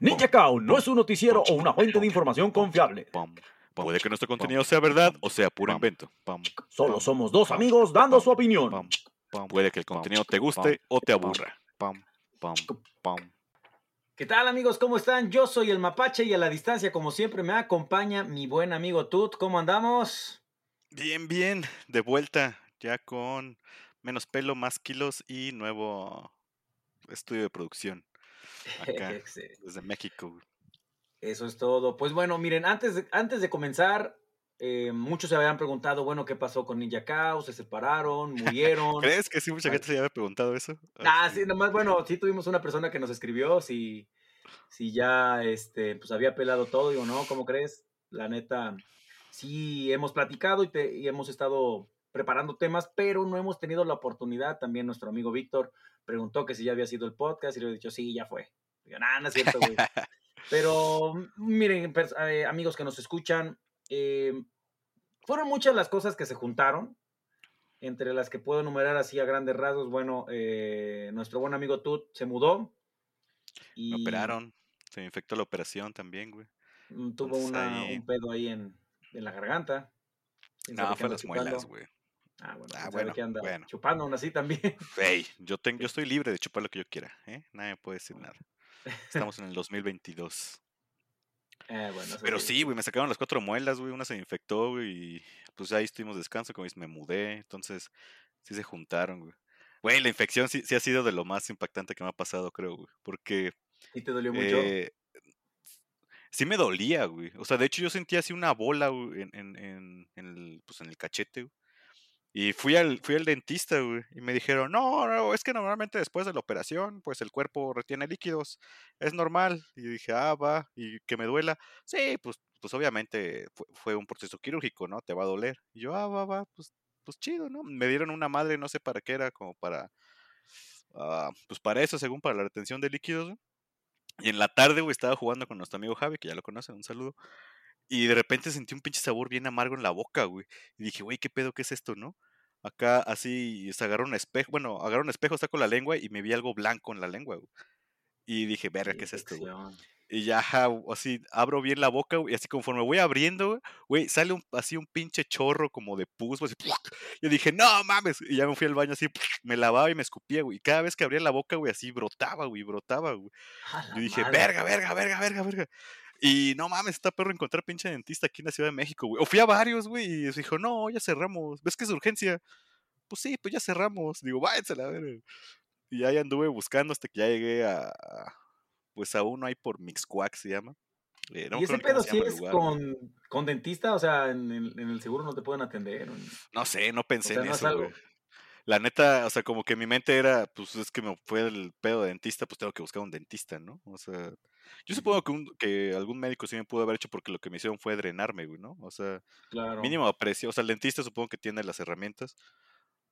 Ninja Cow no es un noticiero o una fuente de información confiable. Puede que nuestro contenido sea verdad o sea puro invento. Solo somos dos amigos dando su opinión. Puede que el contenido te guste o te aburra. ¿Qué tal amigos? ¿Cómo están? Yo soy el Mapache y a la distancia, como siempre, me acompaña mi buen amigo Tut. ¿Cómo andamos? Bien, bien. De vuelta, ya con menos pelo, más kilos y nuevo estudio de producción. Acá, desde México. Eso es todo. Pues bueno, miren, antes de, antes de comenzar, eh, muchos se habían preguntado, bueno, ¿qué pasó con Ninja Cow? ¿Se separaron? ¿Murieron? ¿Crees que sí mucha gente se había preguntado eso? Ah, sí, nomás, bueno, sí tuvimos una persona que nos escribió si, si ya, este, pues había pelado todo, digo, no, ¿cómo crees? La neta, sí hemos platicado y, te, y hemos estado preparando temas, pero no hemos tenido la oportunidad. También nuestro amigo Víctor preguntó que si ya había sido el podcast y le he dicho, sí, ya fue. Digo, no es cierto, güey. pero miren, eh, amigos que nos escuchan, eh, fueron muchas las cosas que se juntaron, entre las que puedo enumerar así a grandes rasgos. Bueno, eh, nuestro buen amigo Tut se mudó. Y Me operaron, se infectó la operación también, güey. Mm, tuvo una, un pedo ahí en, en la garganta. No, fue las muelas, güey. Ah, bueno, ah, bueno, que anda bueno. chupando aún así también. Hey, yo, tengo, yo estoy libre de chupar lo que yo quiera, ¿eh? Nadie puede decir nada. Estamos en el 2022. Eh, bueno, Pero sí, güey, me sacaron las cuatro muelas, güey, una se infectó, güey, y pues ahí estuvimos descanso, como dices, me mudé, entonces sí se juntaron, güey. Güey, la infección sí, sí ha sido de lo más impactante que me ha pasado, creo, güey, porque... ¿Y te dolió mucho? Eh, sí me dolía, güey. O sea, de hecho yo sentía así una bola en, en, en, el, pues, en el cachete, güey. Y fui al, fui al dentista, güey, y me dijeron, no, no, es que normalmente después de la operación, pues el cuerpo retiene líquidos, es normal. Y dije, ah, va, y que me duela. Sí, pues, pues obviamente fue, un proceso quirúrgico, ¿no? Te va a doler. Y yo, ah, va, va, pues, pues chido, ¿no? Me dieron una madre, no sé para qué era, como para, ah, pues para eso, según para la retención de líquidos, Y en la tarde, güey, estaba jugando con nuestro amigo Javi, que ya lo conocen, un saludo. Y de repente sentí un pinche sabor bien amargo en la boca, güey. Y dije, güey, ¿qué pedo qué es esto, no? Acá así se agarró un espejo, bueno, agarró un espejo, saco la lengua y me vi algo blanco en la lengua, güey. Y dije, verga, ¿qué es esto, güey? Y ya, así, abro bien la boca, güey, y así conforme voy abriendo, güey, sale un, así un pinche chorro como de pus, güey, Yo dije, no mames, y ya me fui al baño así, me lavaba y me escupía, güey, y cada vez que abría la boca, güey, así brotaba, güey, brotaba, güey. Yo dije, verga, verga, verga, verga, verga. Y no mames, está perro encontrar pinche dentista aquí en la Ciudad de México, güey. O fui a varios, güey, y dijo, no, ya cerramos. ¿Ves que es urgencia? Pues sí, pues ya cerramos. Digo, váyanse a ver. Y ahí anduve buscando hasta que ya llegué a. Pues a uno ahí por Mixquack se llama. Eh, ¿Y ese pedo sí es con, con, dentista? O sea, ¿en, en, el seguro no te pueden atender. No sé, no pensé en eso, güey la neta, o sea, como que mi mente era, pues es que me fue el pedo de dentista, pues tengo que buscar un dentista, ¿no? O sea, yo supongo que, un, que algún médico sí me pudo haber hecho porque lo que me hicieron fue drenarme, güey, ¿no? O sea, mínimo aprecio. O sea, el dentista supongo que tiene las herramientas.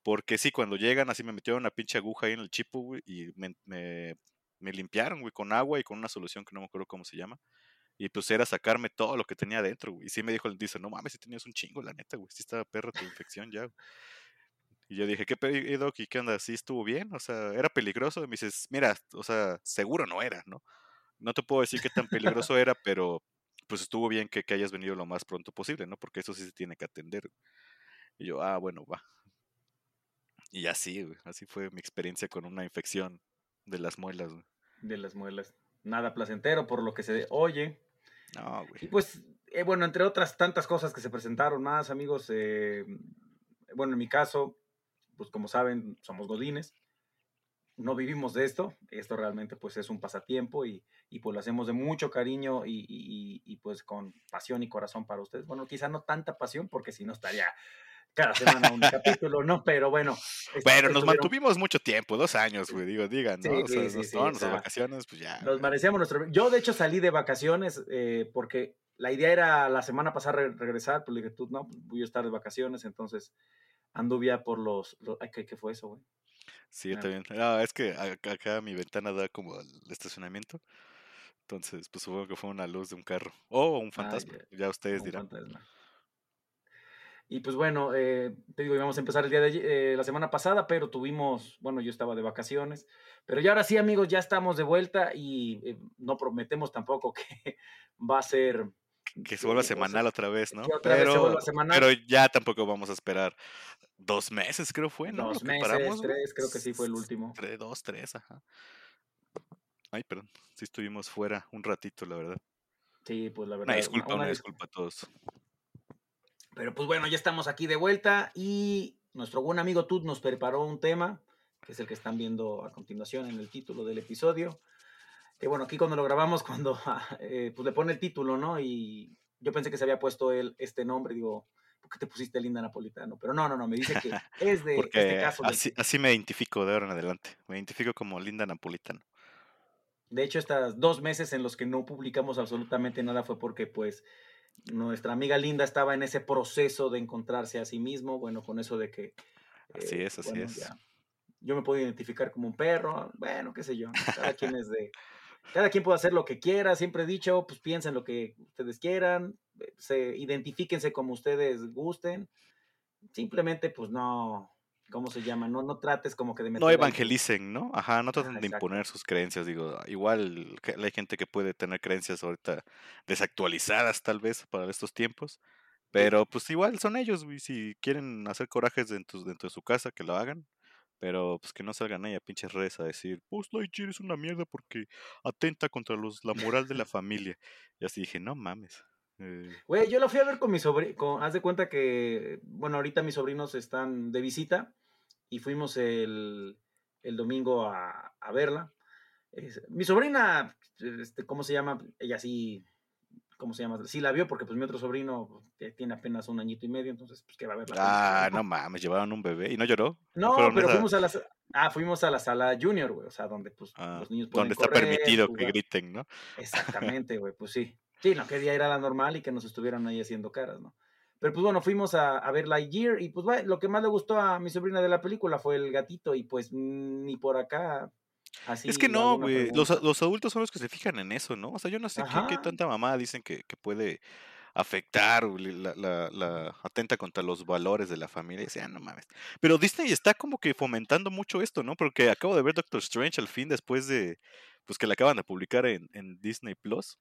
Porque sí, cuando llegan, así me metieron una pinche aguja ahí en el chipo, güey, y me, me, me limpiaron, güey, con agua y con una solución que no me acuerdo cómo se llama. Y pues era sacarme todo lo que tenía adentro, güey. Y sí me dijo el dentista, no mames, si tenías un chingo, la neta, güey. Sí estaba perro tu infección ya, güey. Y yo dije, ¿qué pedo, ¿Y qué onda? ¿Sí estuvo bien? O sea, ¿era peligroso? Y me dices, mira, o sea, seguro no era, ¿no? No te puedo decir qué tan peligroso era, pero pues estuvo bien que, que, hayas venido lo más pronto posible, ¿no? Porque eso sí se tiene que atender. Y yo, ah, bueno, va. Y así, güey, así fue mi experiencia con una infección de las muelas, güey. De las muelas. Nada placentero por lo que se oye. No, güey. Y pues, eh, bueno, entre otras tantas cosas que se presentaron más, amigos, eh, bueno, en mi caso, pues como saben, somos godines, no vivimos de esto, esto realmente pues es un pasatiempo y, y pues lo hacemos de mucho cariño y, y, y, pues con pasión y corazón para ustedes. Bueno, quizá no tanta pasión porque si no estaría cada semana un capítulo, ¿no? Pero bueno. Pero nos mantuvimos mucho tiempo, dos años, güey, digo, digan, ¿no? Sí, o sea, sí, nos vacaciones, pues ya. Nos merecíamos nuestro... Yo de hecho salí de vacaciones eh, porque la idea era la semana pasada regresar, pero le dije, tú no, voy a estar de vacaciones, entonces Anduvia por los, ¿qué, fue eso, güey? Sí, yo también. No, es que acá, mi ventana da como al estacionamiento. Entonces, pues supongo que fue una luz de un carro. O un fantasma. ya, ustedes dirán. Y pues bueno, eh, te digo, íbamos a empezar el día de eh, la semana pasada, pero tuvimos, bueno, yo estaba de vacaciones. Pero ya ahora sí, amigos, ya estamos de vuelta y eh, no prometemos tampoco que va a ser que se vuelva semanal otra vez, ¿no? otra pero, vez se vuelva semanal. pero ya tampoco vamos a esperar dos meses, creo fue, ¿no? Dos meses, tres, creo que sí fue el último. Tres, dos, tres, ajá. Ay, perdón, sí estuvimos fuera un ratito, la verdad. Sí, pues la verdad. Una disculpa, una, disculpa a todos. Pero pues bueno, ya estamos aquí de vuelta y nuestro buen amigo Tut nos preparó un tema, que es el que están viendo a continuación en el título del episodio. Que bueno, aquí cuando lo grabamos, cuando eh, pues le pone el título, ¿no? Y yo pensé que se había puesto él este nombre, digo, ¿por qué te pusiste Linda Napolitano? Pero no, no, no, me dice que es de este caso. Así, así me identifico de ahora en adelante, me identifico como Linda Napolitano. De hecho, estos dos meses en los que no publicamos absolutamente nada fue porque, pues, nuestra amiga Linda estaba en ese proceso de encontrarse a sí mismo, bueno, con eso de que... Así eh, es, así es. yo me puedo identificar como un perro, bueno, qué sé yo, cada quien es de... Cada quien puede hacer lo que quiera, siempre he dicho, pues piensen lo que ustedes quieran, eh, se identifíquense como ustedes gusten, simplemente pues no, ¿cómo se llama? No, no trates como que de meter No evangelicen, ¿no? Ajá, no traten de imponer sus creencias, digo, igual hay gente que puede tener creencias ahorita desactualizadas tal vez para estos tiempos, pero pues igual son ellos, si quieren hacer corajes dentro, dentro de su casa, que lo hagan, pero pues que no salgan ahí a pinches redes a decir, pues Lightyear es una mierda porque atenta contra los, la moral de la familia. Y así dije, no mames. Eh". Güey, yo lo fui a ver con mi sobrino, haz de cuenta que, bueno, ahorita mis sobrinos están de visita y fuimos el, el domingo a, a verla. mi sobrina, este, ¿cómo se llama? Ella sí ¿cómo se llama? Sí la vio porque pues mi otro sobrino tiene apenas un añito y medio, entonces pues que va a ver la Ah, no mames, llevaron un bebé y no lloró. No, pero fuimos a la ah, fuimos a la sala junior, güey, o sea, donde pues ah, los niños pueden Donde está permitido que griten, ¿no? Exactamente, güey, pues sí. Sí, no quería ir a la normal y que nos estuvieran ahí haciendo caras, ¿no? Pero pues bueno, fuimos a, a ver Lightyear y pues bueno, lo que más le gustó a mi sobrina de la película fue el gatito y pues ni por acá es que no, güey. Los, adultos son los que se fijan en eso, ¿no? O sea, yo no sé qué, tanta mamá dicen que, puede afectar la, la, atenta contra los valores de la familia. Y ah, no mames. Pero Disney está como que fomentando mucho esto, ¿no? Porque acabo de ver Doctor Strange al fin después de, pues que la acaban de publicar en, Disney Plus.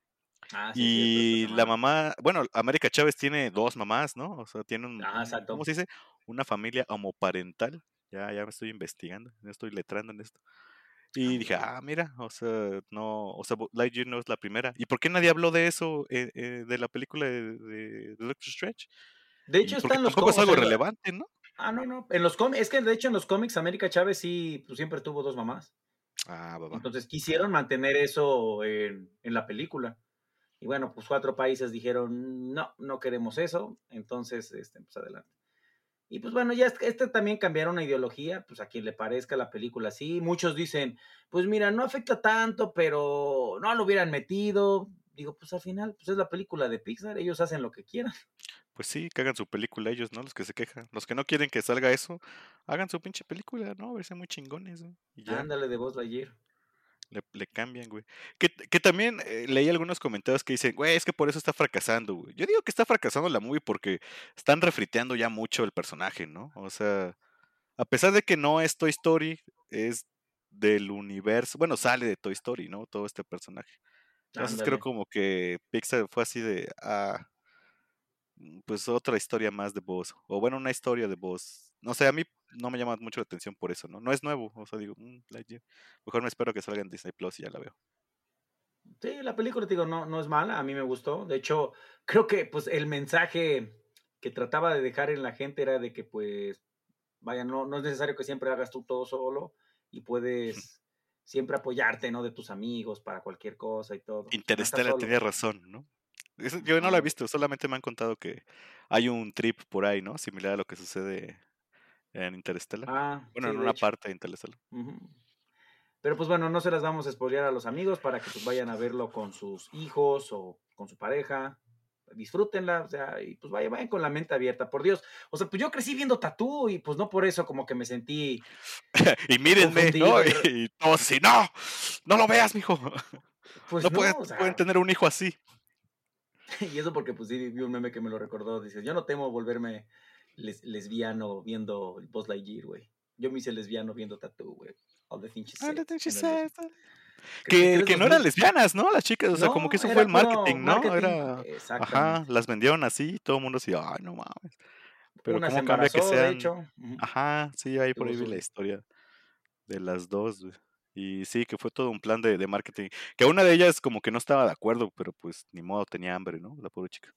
Ah, y la mamá, bueno, América Chávez tiene dos mamás, ¿no? O sea, tiene un, ah, ¿cómo se dice? Una familia homoparental. Ya, ya me estoy investigando, ya estoy letrando en esto. Y dije, ah, mira, o sea, no, o sea, Lightyear no es la primera. ¿Y por qué nadie habló de eso eh, eh, de la película de, de, Doctor Strange? De hecho, está en los cómics. es algo relevante, ¿no? Ah, no, no. En los cómics, es que de hecho en los cómics América Chávez sí pues, siempre tuvo dos mamás. Ah, babá. Entonces quisieron mantener eso en, en la película. Y bueno, pues cuatro países dijeron, no, no queremos eso. Entonces, este, pues adelante. Y pues bueno, ya este también cambiaron una ideología, pues a quien le parezca la película así. Muchos dicen, pues mira, no afecta tanto, pero no lo hubieran metido. Digo, pues al final, pues es la película de Pixar, ellos hacen lo que quieran. Pues sí, que hagan su película ellos, ¿no? Los que se quejan. Los que no quieren que salga eso, hagan su pinche película, ¿no? A verse muy chingones, ¿no? Ándale de voz ayer. Le, cambian, güey. Que, que también eh, leí algunos comentarios que dicen, güey, es que por eso está fracasando, güey. Yo digo que está fracasando la movie porque están refriteando ya mucho el personaje, ¿no? O sea, a pesar de que no es Toy Story, es del universo, bueno, sale de Toy Story, ¿no? Todo este personaje. Entonces creo como que Pixar fue así de, ah, pues otra historia más de voz. O bueno, una historia de voz. No sé, a mí no me llama mucho la atención por eso, ¿no? No es nuevo, o sea, digo, mm, mejor me espero que salga en Disney Plus y ya la veo. Sí, la película, digo, no, no es mala, a mí me gustó. De hecho, creo que pues el mensaje que trataba de dejar en la gente era de que pues, vaya, no, no es necesario que siempre hagas tú todo solo y puedes siempre apoyarte, ¿no? De tus amigos para cualquier cosa y todo. Interstellar tenía razón, ¿no? Yo no la he visto, solamente me han contado que hay un trip por ahí, ¿no? Similar a lo que sucede en Interstellar. Ah, bueno, en una parte de Interstellar. Pero pues bueno, no se las vamos a spoilear a los amigos para que pues vayan a verlo con sus hijos o con su pareja. Disfrútenla, o sea, y pues vayan, vayan con la mente abierta, por Dios. O sea, pues yo crecí viendo Tatú y pues no por eso como que me sentí. y mírenme, ¿no? Y, todos así, no, no lo veas, mijo. Pues no, pueden tener un hijo así. y eso porque pues sí vi un meme que me lo recordó. Dice, yo no temo volverme les- lesbiano viendo Buzz Lightyear, güey. Yo me hice lesbiano viendo Tattoo, güey. All the things she said the thing she said. Que, que no eran 2000. lesbianas, ¿no? Las chicas, o sea, como que eso fue el marketing, ¿no? marketing, Era, ajá, las vendieron así y todo el mundo decía, ay, no mames. Pero Una se cambia que embarazó, de sean, hecho. Ajá, sí, ahí por ahí vi la historia de las dos, güey. Y sí, que fue todo un plan de, de marketing. Que una de ellas como que no estaba de acuerdo, pero pues ni modo, tenía hambre, ¿no? La pobre chica.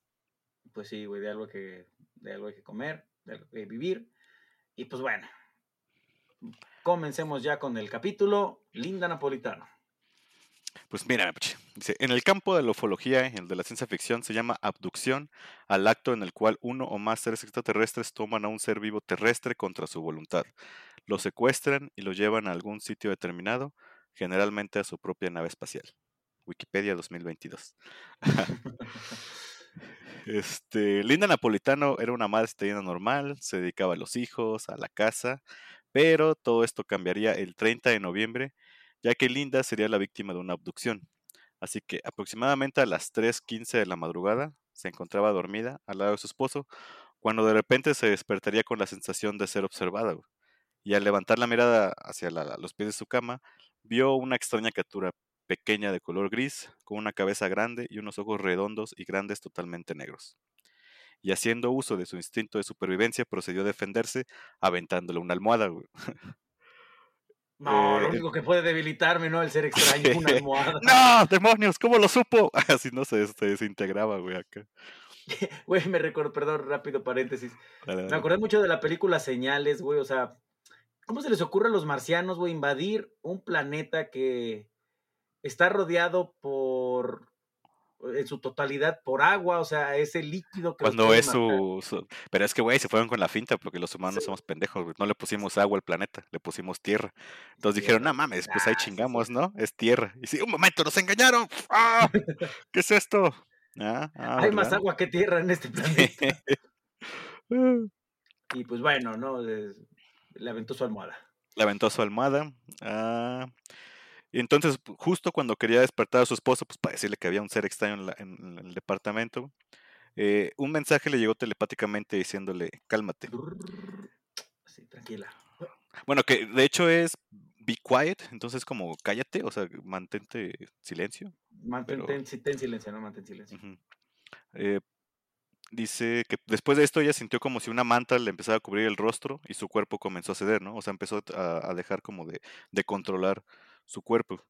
Pues sí, güey, de algo que, de algo hay que comer, de algo que vivir. Y pues bueno, comencemos ya con el capítulo Linda Napolitano. Pues mira, dice, en el campo de la ufología, el de la ciencia ficción, se llama abducción al acto en el cual uno o más seres extraterrestres toman a un ser vivo terrestre contra su voluntad, lo secuestran y lo llevan a algún sitio determinado, generalmente a su propia nave espacial. Wikipedia 2022. Este, Linda Napolitano era una madre italiana normal, se dedicaba a los hijos, a la casa, pero todo esto cambiaría el 30 de noviembre, ya que Linda sería la víctima de una abducción. Así que aproximadamente a las 3.15 de la madrugada se encontraba dormida al lado de su esposo, cuando de repente se despertaría con la sensación de ser observada. Y al levantar la mirada hacia la- los pies de su cama, vio una extraña criatura pequeña de color gris, con una cabeza grande y unos ojos redondos y grandes totalmente negros. Y haciendo uso de su instinto de supervivencia, procedió a defenderse aventándole una almohada. güey. No, Eh, lo el- único que puede debilitarme, ¿no? El ser extraño, una almohada. ¡No! ¡Demonios! ¿Cómo lo supo? Así no se, se desintegraba, güey, acá. Güey, me recuerdo, perdón, rápido paréntesis. Dale, Me acordé mucho de la película Señales, güey. O sea, ¿cómo se les ocurre a los marcianos, güey, invadir un planeta que está rodeado por, en su totalidad, por agua? O sea, ese líquido que Cuando es su, su- Pero es que, güey, se fueron con la finta porque los humanos Sí. somos pendejos. No le pusimos agua al planeta, le pusimos tierra. Entonces dijeron, no mames, pues ahí Ah, chingamos, ¿no? Es tierra. Y sí, un momento, nos engañaron. ¡Ah! ¿Qué es esto? Ah, ah, Hay más agua que tierra en este planeta. y pues bueno, ¿no? Le aventó su almohada. Le aventó su almohada. ah, y entonces, justo cuando quería despertar a su esposo, pues para decirle que había un ser extraño en, la- en- el departamento, eh, un mensaje le llegó telepáticamente diciéndole, cálmate. Así, tranquila. Bueno, que de hecho es be quiet, entonces como cállate, o sea, mantente silencio. Pero- ten, ten silencio, ¿no? Mantén silencio. Eh, dice que después de esto ella sintió como si una manta le empezaba a cubrir el rostro y su cuerpo comenzó a ceder, ¿no? O sea, empezó a, a dejar como de, de controlar su cuerpo.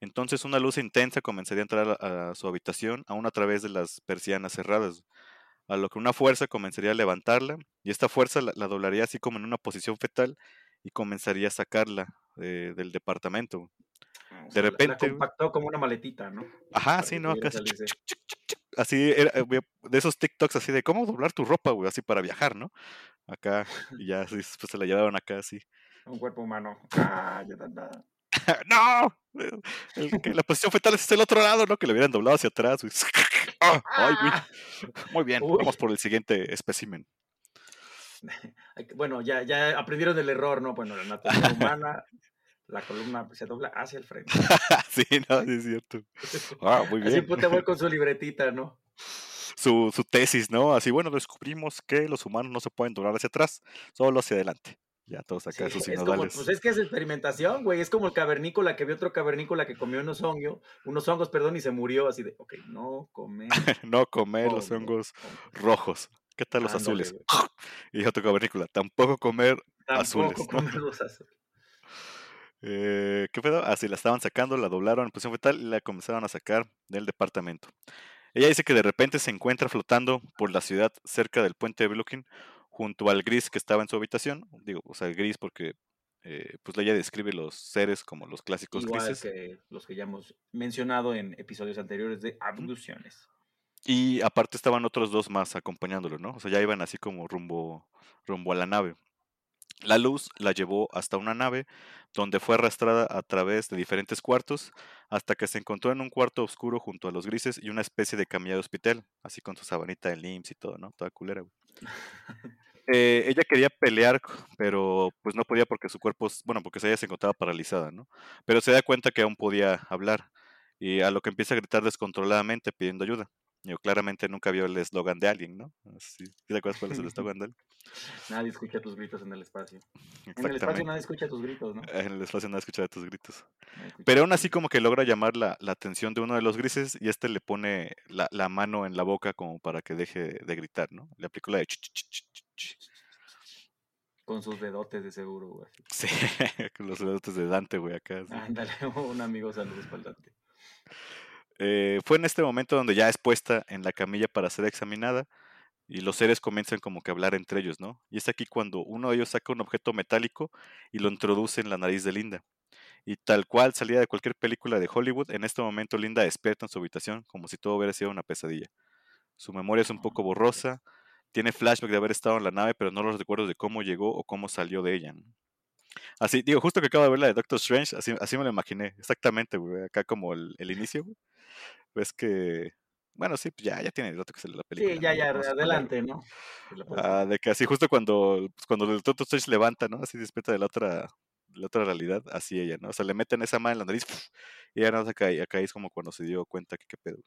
Entonces una luz intensa comenzaría a entrar a, a su habitación, aún a través de las persianas cerradas, a lo que una fuerza comenzaría a levantarla y esta fuerza la, la doblaría así como en una posición fetal y comenzaría a sacarla eh, del departamento. O de sea, repente, La, compactó como una maletita, ¿no? Ajá, Para sí, ¿no? Acá así, era, eh, de esos TikToks así de cómo doblar tu ropa, güey, así para viajar, ¿no? Acá, y ya así, pues se la llevaron acá así. Un cuerpo humano. Ah, ya está, nada. ¡No! El que la posición fetal es el otro lado, ¿no? Que le hubieran doblado hacia atrás, güey. ¡Ah! ¡Ay, güey! Muy bien, Uy. vamos por el siguiente espécimen. Bueno, ya, ya aprendieron del error, ¿no? Bueno, la anatomía humana, la columna se dobla hacia el frente. sí, no, sí es cierto. Ah, muy Así bien. pues te voy con su libretita, ¿no? Su, su tesis, ¿no? Así, bueno, descubrimos que los humanos no se pueden doblar hacia atrás, solo hacia adelante. Ya todos acá, Sí, sus es como, pues es que es experimentación, güey. Es como el cavernícola que vio otro cavernícola que comió unos hongos, unos hongos, perdón, y se murió así de, ok, no comer. no comer los hongos, rojos. ¿Qué tal los Ándale, azules? Y tu cavernícola, tampoco comer azules, Tampoco ¿no? comer los azules. Eh, ¿Qué pedo? Así la estaban sacando, la doblaron en posición fetal y la comenzaron a sacar del departamento. Ella dice que de repente se encuentra flotando por la ciudad cerca del puente de Brooklyn junto al gris que estaba en su habitación. Digo, o sea, el gris porque eh, pues ella describe los seres como los clásicos Igual grises. que los que ya hemos mencionado en episodios anteriores de abducciones. Y aparte estaban otros dos más acompañándolo, ¿no? O sea, ya iban así como rumbo, rumbo a la nave. La luz la llevó hasta una nave donde fue arrastrada a través de diferentes cuartos hasta que se encontró en un cuarto oscuro junto a los grises y una especie de camilla de hospital, así con su sabanita de LIMS y todo, ¿no? Toda culera, güey. Eh, ella quería pelear, pero pues no podía porque su cuerpo, bueno, porque ella se encontraba paralizada, ¿no? Pero se da cuenta que aún podía hablar y a lo que empieza a gritar descontroladamente pidiendo ayuda. Yo claramente nunca vio el eslogan de alguien, ¿no? Sí. ¿Te acuerdas cuál es el eslogan de él? Nadie escucha tus gritos en el espacio. En el espacio nadie escucha tus gritos, ¿no? En el espacio nadie escucha tus gritos. Pero aún así como que logra llamar la, la, atención de uno de los grises y este le pone la, la, mano en la boca como para que deje de gritar, ¿no? Le aplicó la de... Ch -ch -ch con sus dedotes de seguro, güey. Sí, con los dedotes de Dante, güey, acá. Sí. Ándale, un amigo saludos para Dante. Eh, fue en este momento donde ya es puesta en la camilla para ser examinada y los seres comienzan como que a hablar entre ellos, ¿no? Y es aquí cuando uno de ellos saca un objeto metálico y lo introduce en la nariz de Linda. Y tal cual salía de cualquier película de Hollywood, en este momento Linda despierta en su habitación como si todo hubiera sido una pesadilla. Su memoria es un poco borrosa, tiene flashback de haber estado en la nave, pero no los recuerdos de cómo llegó o cómo salió de ella. ¿no? Así, digo, justo que acabo de ver la de Doctor Strange, así, así me lo imaginé, exactamente, güey, acá como el, el inicio, güey. Ves que, bueno, sí, pues ya, ya tiene rato que sale la película. Sí, ya, ya, adelante, ¿no? Ah, de que así justo cuando, pues, cuando el Doctor Strange levanta, ¿no? Así despierta de la otra, de la otra realidad, así ella, ¿no? O sea, le meten esa mano en la nariz y ya no acá, acá es como cuando se dio cuenta que qué pedo.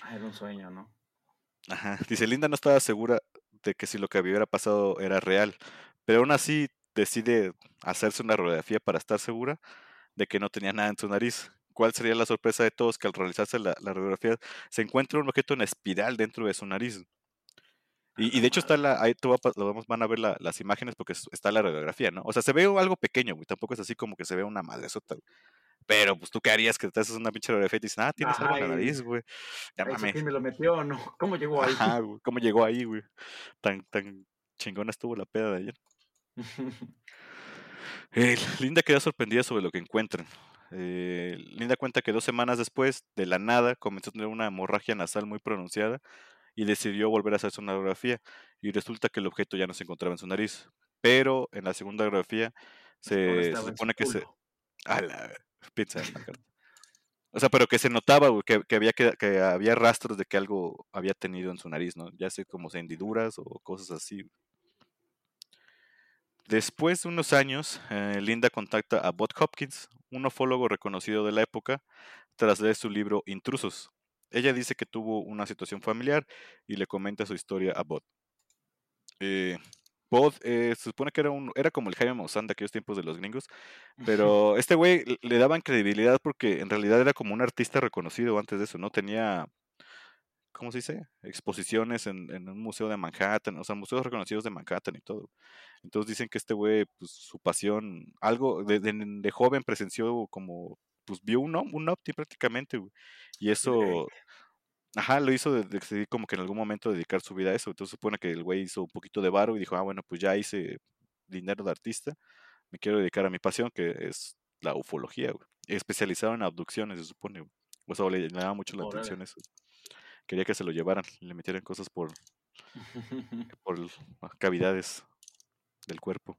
Ah, era un sueño, ¿no? Ajá. Dice, Linda no estaba segura de que si lo que hubiera pasado era real, pero aún así decide hacerse una radiografía para estar segura de que no tenía nada en su nariz. ¿Cuál sería la sorpresa de todos? Que al realizarse la, la radiografía se encuentra un objeto en espiral dentro de su nariz. Y, y de hecho está la, ahí tú vamos, van a ver la, las imágenes porque está la radiografía, ¿no? O sea, se ve algo pequeño, güey. Tampoco es así como que se ve una madre sota, Pero, pues, ¿tú qué harías que te haces una pinche radiografía y te dicen, ah, tienes algo en la nariz, güey? Llámame. ¿Quién me lo metió o no? ¿Cómo llegó ahí? Ajá, güey. ¿Cómo llegó ahí, güey? Tan, tan chingona estuvo la peda de ayer. Eh, Linda queda sorprendida sobre lo que encuentran. Eh, Linda cuenta que dos semanas después, de la nada, comenzó a tener una hemorragia nasal muy pronunciada y decidió volver a hacer su radiografía. Y resulta que el objeto ya no se encontraba en su nariz. Pero en la segunda radiografía se, se supone que se. A la pizza. O sea, pero que se notaba que, que, había, que, que, había rastros de que algo había tenido en su nariz, ¿no? Ya sé como hendiduras o cosas así. Después de unos años, eh, Linda contacta a Bob Hopkins, un ufólogo reconocido de la época, tras leer su libro Intrusos. Ella dice que tuvo una situación familiar y le comenta su historia a Bob. Eh, eh, se supone que era, un, era como el Jaime Maussan de aquellos tiempos de los gringos, pero este güey le daban credibilidad porque en realidad era como un artista reconocido antes de eso, ¿no? Tenía ¿cómo se dice? Exposiciones en, en, un museo de Manhattan, o sea, museos reconocidos de Manhattan y todo. Entonces dicen que este güey, pues su pasión, algo de, de, de joven presenció como, pues vio un, un ovni prácticamente, güey. Y eso, ajá, lo hizo de, decidir como que en algún momento dedicar su vida a eso. Entonces supone que el güey hizo un poquito de varo y dijo, ah, bueno, pues ya hice dinero de artista, me quiero dedicar a mi pasión, que es la ufología, güey. Especializado en abducciones, se supone, güey. O sea, le, le daba mucho la atención eso quería que se lo llevaran, le metieran cosas por, por cavidades del cuerpo.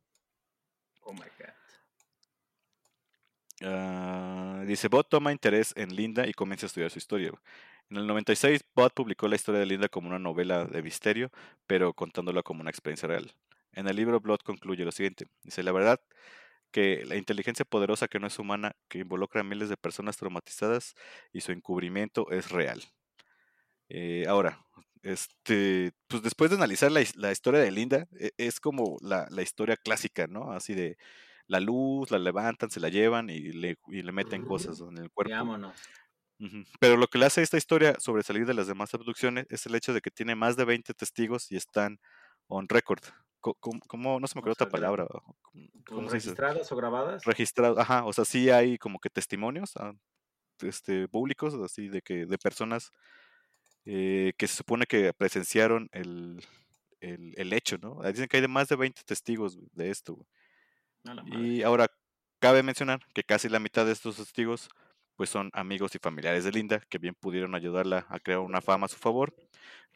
Oh my god. Uh, dice, Bot toma interés en Linda y comienza a estudiar su historia. En el 96, Bot publicó la historia de Linda como una novela de misterio, pero contándola como una experiencia real. En el libro, Blood concluye lo siguiente. Dice, la verdad que la inteligencia poderosa que no es humana, que involucra a miles de personas traumatizadas y su encubrimiento es real. Eh, ahora, este, pues después de analizar la, la historia de Linda, e, es como la, la, historia clásica, ¿no? Así de la luz, la levantan, se la llevan y le, y le meten cosas en el cuerpo. Vámonos. Uh -huh. Pero lo que le hace a esta historia sobresalir de las demás abducciones es el hecho de que tiene más de 20 testigos y están on record. ¿Cómo, cómo no se me ocurrió otra palabra? ¿Cómo ¿Registradas o grabadas? Registradas, ajá, o sea, sí hay como que testimonios ah, este, públicos, así de que de personas eh, que se supone que presenciaron el, el, el, hecho, ¿no? Dicen que hay de más de 20 testigos de esto. Y ahora, cabe mencionar que casi la mitad de estos testigos pues son amigos y familiares de Linda, que bien pudieron ayudarla a crear una fama a su favor,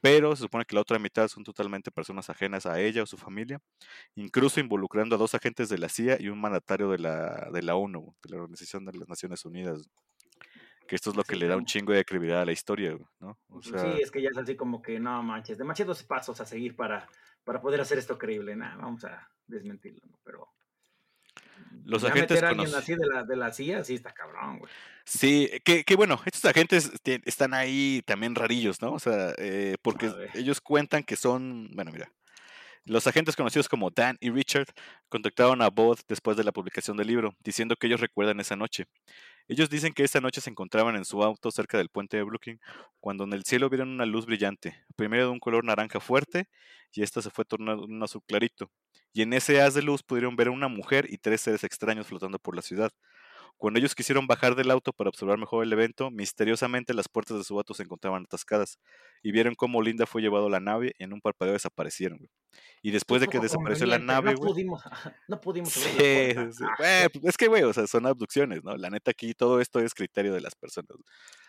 pero se supone que la otra mitad son totalmente personas ajenas a ella o su familia, incluso involucrando a dos agentes de la CIA y un mandatario de la, de la ONU, de la Organización de las Naciones Unidas que esto es lo que sí, le da un chingo de credibilidad a la historia, ¿no? O sea, sí, es que ya es así como que no manches, demasiados pasos a seguir para, para poder hacer esto creíble, nada, vamos a desmentirlo, ¿no? Pero Los Ya agentes meter a alguien así de la, de la CIA, sí está cabrón, güey. Sí, que, que bueno, estos agentes están ahí también rarillos, ¿no? O sea, eh, porque ellos cuentan que son, bueno, mira, los agentes conocidos como Dan y Richard contactaron a Bode después de la publicación del libro, diciendo que ellos recuerdan esa noche. Ellos dicen que esa noche se encontraban en su auto cerca del puente de Brooklyn, cuando en el cielo vieron una luz brillante, primero de un color naranja fuerte, y esta se fue tornando un azul clarito. Y en ese haz de luz pudieron ver a una mujer y tres seres extraños flotando por la ciudad. Cuando ellos quisieron bajar del auto para observar mejor el evento, misteriosamente las puertas de su auto se encontraban atascadas y vieron cómo Linda fue llevado a la nave y en un parpadeo desaparecieron. güey. Y después de que desapareció la nave, no güey. pudimos, no pudimos Sí, abrir la puerta. sí, güey, pues, es que, güey, o sea, son abducciones, ¿no? La neta aquí todo esto es criterio de las personas.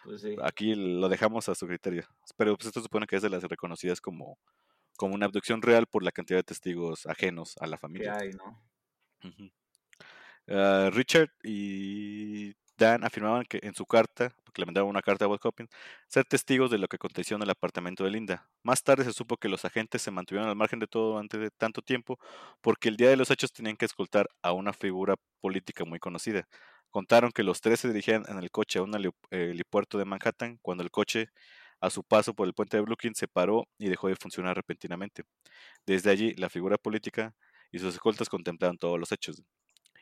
pues sí. Aquí lo dejamos a su criterio. Pero pues esto supone que es de las reconocidas como, como una abducción real por la cantidad de testigos ajenos a la que familia. hay, ¿no? Ah, Richard y Dan afirmaban que en su carta, porque le mandaron una carta a Bob Hopkins, ser testigos de lo que aconteció en el apartamento de Linda. Más tarde se supo que los agentes se mantuvieron al margen de todo durante tanto tiempo porque el día de los hechos tenían que escoltar a una figura política muy conocida. Contaron que los tres se dirigían en el coche a un eh, helipuerto de Manhattan cuando el coche, a su paso por el puente de Brooklyn, se paró y dejó de funcionar repentinamente. Desde allí, la figura política y sus escoltas contemplaron todos los hechos.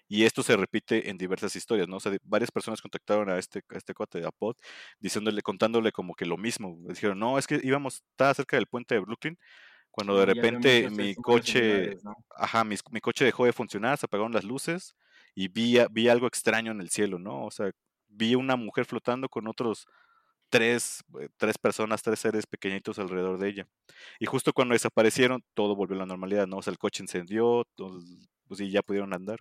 Y esto se repite en diversas historias, ¿no? O sea, de- varias personas contactaron a este, a este cuate, a Pod, diciéndole, contándole como que lo mismo. Dijeron, no, es que íbamos, estaba cerca del puente de Brooklyn, cuando de veo repente muchos mi coche, ajá, mi, coche dejó de funcionar, se apagaron las luces y vi, vi algo extraño en el cielo, ¿no? O sea, vi una mujer flotando con otros tres, eh, tres personas, tres seres pequeñitos alrededor de ella. Y justo cuando desaparecieron, todo volvió a la normalidad, ¿no? O sea, el coche encendió, pues y ya pudieron andar.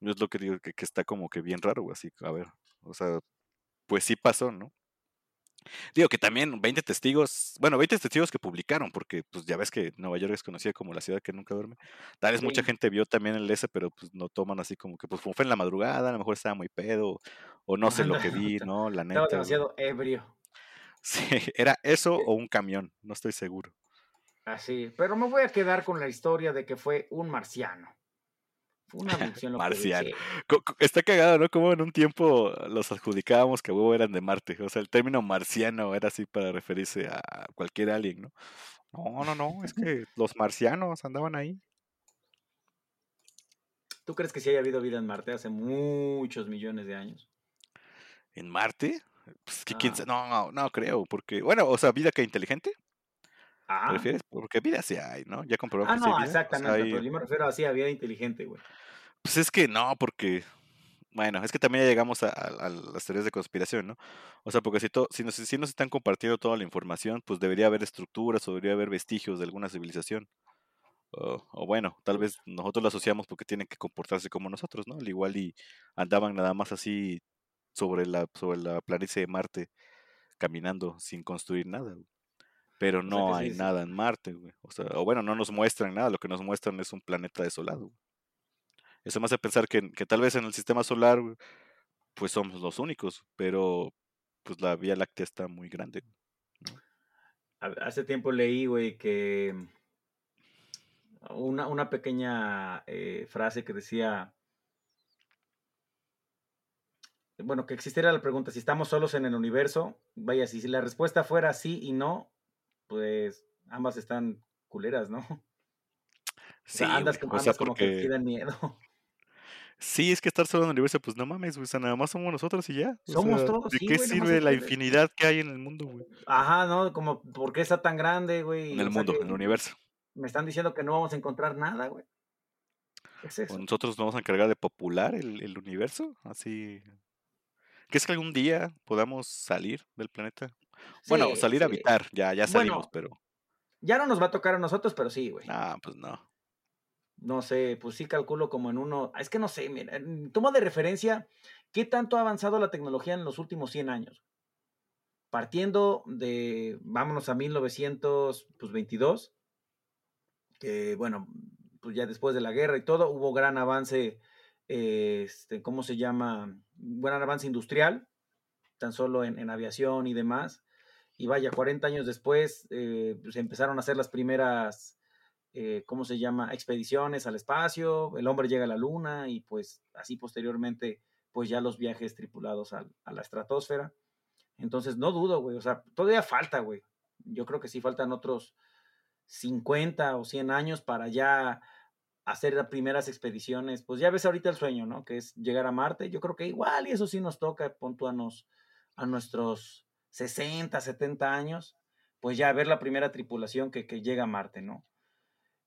Es lo que digo, que, que está como que bien raro, así, a ver, o sea, pues sí pasó, ¿no? Digo que también 20 testigos, bueno, 20 testigos que publicaron, porque pues ya ves que Nueva York es conocida como la ciudad que nunca duerme. Tal vez mucha gente vio también el S, pero pues no toman así como que pues fue en la madrugada, a lo mejor estaba muy pedo, o no sé lo que vi, ¿no? La Estaba neta. güey. demasiado ebrio. Sí, era eso o un camión, no estoy seguro. Así, pero me voy a quedar con la historia de que fue un marciano. Fue una lo que. Co- co- Está cagado, ¿no? Como en un tiempo los adjudicábamos que huevo eran de Marte. O sea, el término marciano era así para referirse a cualquier alien, ¿no? No, no, no, es que los marcianos andaban ahí. ¿Tú crees que sí haya habido vida en Marte hace muchos millones de años? ¿En Marte? Pues que quién No, no, no creo, porque, bueno, o sea, vida que inteligente, ¿te Ah, refieres? Porque vida sí hay, ¿no? Ya comprobamos ah que sí hay no, vida. o sea, exactamente. hay- Pero yo me refiero así a vida inteligente, güey. Pues es que no, porque, bueno, es que también ya llegamos a, a- a las teorías de conspiración, ¿no? O sea, porque si, to- si, nos, si nos están compartiendo toda la información, pues debería haber estructuras o debería haber vestigios de alguna civilización. O, o bueno, tal vez nosotros lo asociamos porque tienen que comportarse como nosotros, ¿no? Al igual y andaban nada más así sobre la, sobre la planicie de Marte, caminando sin construir nada. güey. Pero O sea no hay sí, sí. nada en Marte, güey. O sea, o bueno, no nos muestran nada, lo que nos muestran es un planeta desolado. güey. Eso me hace pensar que, que tal vez en el sistema solar, güey, pues somos los únicos, pero pues la Vía Láctea está muy grande. Ha- Hace tiempo leí, güey, que una, una pequeña eh, frase que decía, bueno, que existiera la pregunta, si estamos solos en el universo, vaya, si la respuesta fuera sí y no, pues ambas están culeras, ¿no? O Sí, sea, andas, güey, como, o sea, andas como que porque sí dan miedo. sí, es que estar solo en el universo, pues no mames, güey, o sea, nada más somos nosotros y ya. O Somos sea, todos, ¿de sí, qué güey, sirve la infinidad que hay en el mundo, güey? Ajá, ¿no? Como, ¿por qué está tan grande, güey? En el O mundo, que en el universo. me están diciendo que no vamos a encontrar nada, güey. ¿Qué es O eso? nosotros nos vamos a encargar de popular el, el universo, así. ¿Crees que algún día podamos salir del planeta? Bueno, Sí, salir a habitar, ya, ya salimos, Bueno, pero. ya no nos va a tocar a nosotros, pero sí, güey. Ah, pues no. No sé, pues sí calculo como en uno. Es que no sé, mira, tomo de referencia qué tanto ha avanzado la tecnología en los últimos 100 años. Partiendo de, vámonos a 1922, que bueno, pues ya después de la guerra y todo, hubo gran avance, este, ¿cómo se llama? Gran avance industrial, tan solo en, en aviación y demás. Y vaya, 40 años después, eh, pues empezaron a hacer las primeras eh, ¿cómo se llama? Expediciones al espacio, el hombre llega a la luna y pues así posteriormente, pues ya los viajes tripulados a la estratosfera. Entonces, no dudo, güey, o sea, todavía falta, güey. Yo creo que sí faltan otros 50 o 100 años para ya hacer las primeras expediciones. Pues ya ves ahorita el sueño, ¿no? Que es llegar a Marte. Yo creo que igual, y eso sí nos toca, puntuarnos a nuestros 60, 70 años, pues ya ver la primera tripulación que, que llega a Marte, ¿no?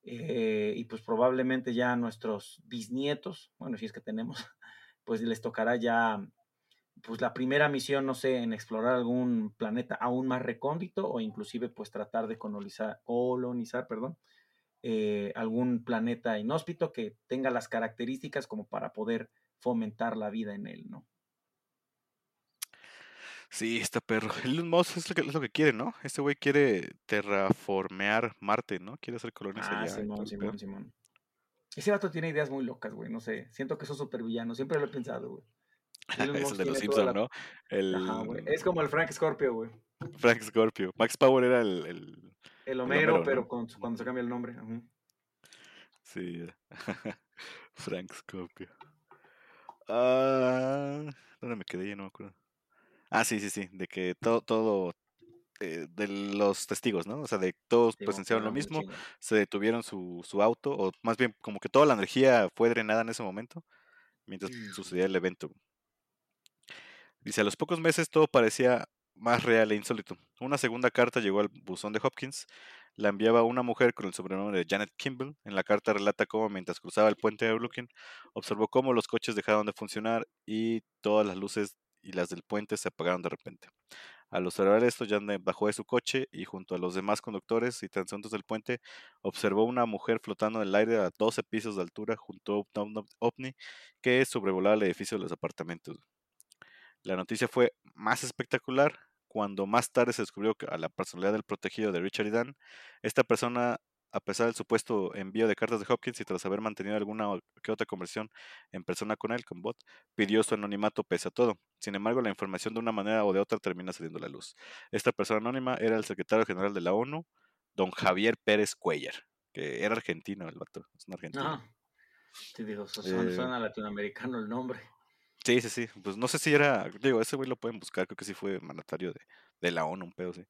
Eh, y pues probablemente ya nuestros bisnietos, bueno, si es que tenemos, pues les tocará ya pues la primera misión, no sé, en explorar algún planeta aún más recóndito o inclusive pues tratar de colonizar, colonizar, perdón, eh, algún planeta inhóspito que tenga las características como para poder fomentar la vida en él, ¿no? Sí, está perro. Elon Musk es lo que, es lo que quiere, ¿no? Este güey quiere terraformear Marte, ¿no? Quiere hacer colonias ah, allá. Simón, Simón, Simón. Ese vato tiene ideas muy locas, güey. No sé. Siento que es un villano. Siempre lo he pensado, güey. es el de los Simpsons, ¿no? El... Ajá, güey. Es como el Frank Scorpio, güey. Frank Scorpio. Max Power era el. El, el Homero, pero cuando se cambia el nombre. Sí. Frank Scorpio. Ah, ¿Dónde me quedé? Ya no me acuerdo. Ah, sí, sí, sí, de que todo, todo eh, de los testigos, ¿no? O sea, de todos presenciaron lo mismo, se detuvieron su, su auto, o más bien como que toda la energía fue drenada en ese momento, mientras mm. sucedía el evento. Dice, a los pocos meses todo parecía más real e insólito. Una segunda carta llegó al buzón de Hopkins, la enviaba una mujer con el sobrenombre de Janet Kimball. En la carta relata cómo mientras cruzaba el puente de Brooklyn, observó cómo los coches dejaron de funcionar y todas las luces y las del puente se apagaron de repente. Al observar esto, Janet bajó de su coche y junto a los demás conductores y transeúntes del puente observó una mujer flotando en el aire a 12 pisos de altura junto a un ovni que sobrevolaba el edificio de los apartamentos. La noticia fue más espectacular cuando más tarde se descubrió que a la personalidad del protegido de Richard y Dan, esta persona a pesar del supuesto envío de cartas de Hopkins y tras haber mantenido alguna que otra conversión en persona con él, con Bot, pidió su anonimato pese a todo. Sin embargo, la información de una manera o de otra termina saliendo a la luz. Esta persona anónima era el secretario general de la ONU, don Javier Pérez Cuellar, que era argentino el vato, es un argentino. Ah, sí, digo, eh suena, latinoamericano el nombre. Sí, sí, sí. Pues no sé si era, digo, ese güey lo pueden buscar, creo que sí fue mandatario de, de la ONU, un pedo, sí.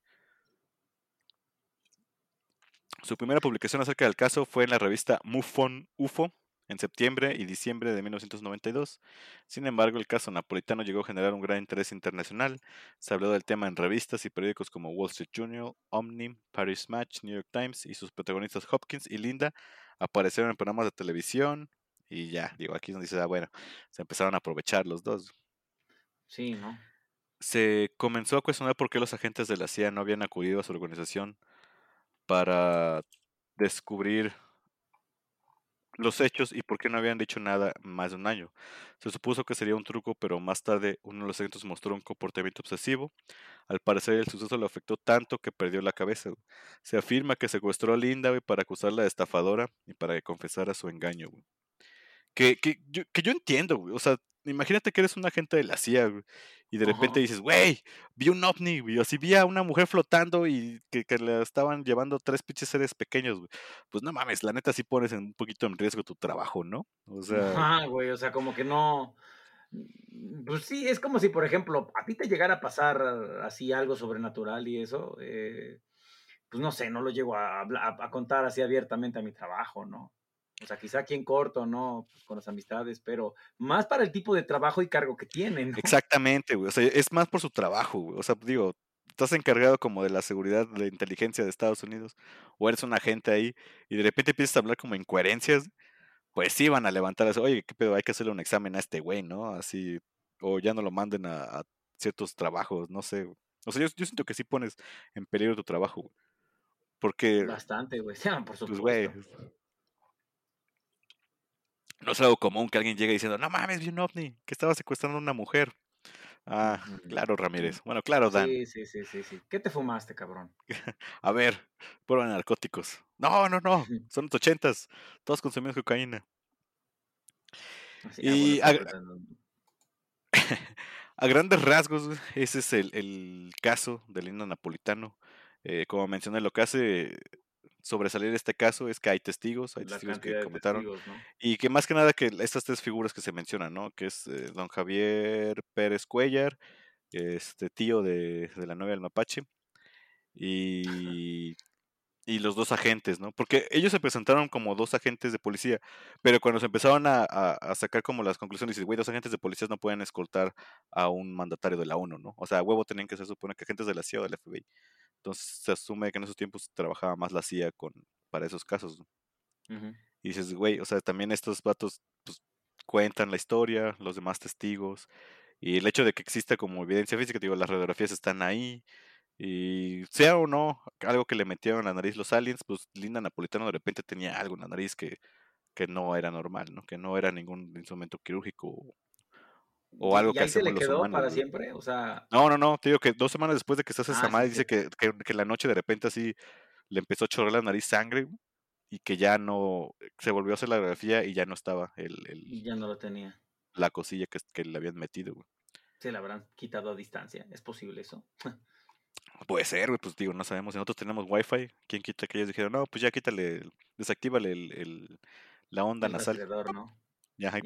Su primera publicación acerca del caso fue en la revista MUFON UFO en septiembre y diciembre de 1992. Sin embargo, el caso napolitano llegó a generar un gran interés internacional. Se habló del tema en revistas y periódicos como Wall Street Journal, Omni, Paris Match, New York Times y sus protagonistas Hopkins y Linda aparecieron en programas de televisión y ya, digo, aquí donde dice, ah, bueno, se empezaron a aprovechar los dos. Sí, ¿no? Se comenzó a cuestionar por qué los agentes de la CIA no habían acudido a su organización para descubrir los hechos y por qué no habían dicho nada más de un año. Se supuso que sería un truco, pero más tarde uno de los agentes mostró un comportamiento obsesivo. Al parecer el suceso lo afectó tanto que perdió la cabeza. Se afirma que secuestró a Linda para acusarla de estafadora y para que confesara su engaño. Que, que, yo, que yo entiendo, O sea, imagínate que eres un agente de la CIA, y de repente dices, güey, vi un ovni, güey, o si vi a una mujer flotando y que, que le estaban llevando tres pinches seres pequeños, güey. Pues no mames, la neta sí pones un poquito en riesgo tu trabajo, ¿no? O sea... Ah, güey, o sea, como que no... Pues sí, es como si, por ejemplo, a ti te llegara a pasar así algo sobrenatural y eso, eh, pues no sé, no lo llego a, a contar así abiertamente a mi trabajo, ¿no? O sea, quizá aquí en corto, ¿no? Pues, con las amistades, pero más para el tipo de trabajo y cargo que tienen. Exactamente, güey. O sea, es más por su trabajo, güey. O sea, digo, estás encargado como de la seguridad de la inteligencia de Estados Unidos, o eres un agente ahí, y de repente empiezas a hablar como incoherencias, pues sí van a levantar eso, oye, qué pedo, hay que hacerle un examen a este güey, ¿no? Así, o ya no lo manden a, ciertos trabajos, no sé. O sea, yo, yo, siento que sí pones en peligro tu trabajo, güey. Porque. Bastante, güey. por pues, supuesto. Pues, güey, no es algo común que alguien llegue diciendo, no mames, vi un ovni, que estaba secuestrando a una mujer. Ah, claro, Ramírez. Bueno, claro, Dan. Sí, sí, sí, sí, sí. ¿Qué te fumaste, cabrón? a ver, prueba narcóticos. No, no, no. Son los ochentas. Todos consumimos cocaína. y a, grandes rasgos, ese es el, el caso del himno napolitano. Eh, como mencioné, lo que hace sobresalir este caso es que hay testigos, hay La testigos que de comentaron. testigos, ¿no? Y que más que nada que estas tres figuras que se mencionan, ¿no? Que es eh, don Javier Pérez Cuellar, este tío de, de la novia del mapache, y, y los dos agentes, ¿no? Porque ellos se presentaron como dos agentes de policía, pero cuando se empezaron a, a- a sacar como las conclusiones, dices, güey, dos agentes de policía no pueden escoltar a un mandatario de la ONU, ¿no? O sea, a huevo tenían que se supone que agentes de la CIA o del FBI. Entonces se asume que en esos tiempos trabajaba más la CIA con, para esos casos. Y dices, güey, o sea, también estos vatos pues, cuentan la historia, los demás testigos, y el hecho de que exista como evidencia física, digo, las radiografías están ahí, y sea o no algo que le metieron en la nariz los aliens, pues Linda Napolitano de repente tenía algo en la nariz que, que no era normal, ¿no? Que no era ningún instrumento quirúrgico o, algo y que ahí se le los quedó humanos. para güey. siempre, o sea, No, no, no, te digo que dos semanas después de que se hace esa ah, sí, madre, dice que, que, que la noche de repente así le empezó a chorrear la nariz sangre güey, y que ya no, se volvió a hacer la radiografía y ya no estaba el, Y el, ya no lo tenía. la cosilla que, que le habían metido, güey. Se la habrán quitado a distancia. ¿Es posible eso? Puede ser, güey, pues digo, no sabemos. Si nosotros tenemos wifi, ¿quién quita que ellos dijeron, no, pues ya quítale, desactívale el, el- la onda El nasal? ¿no? Ya, ahí,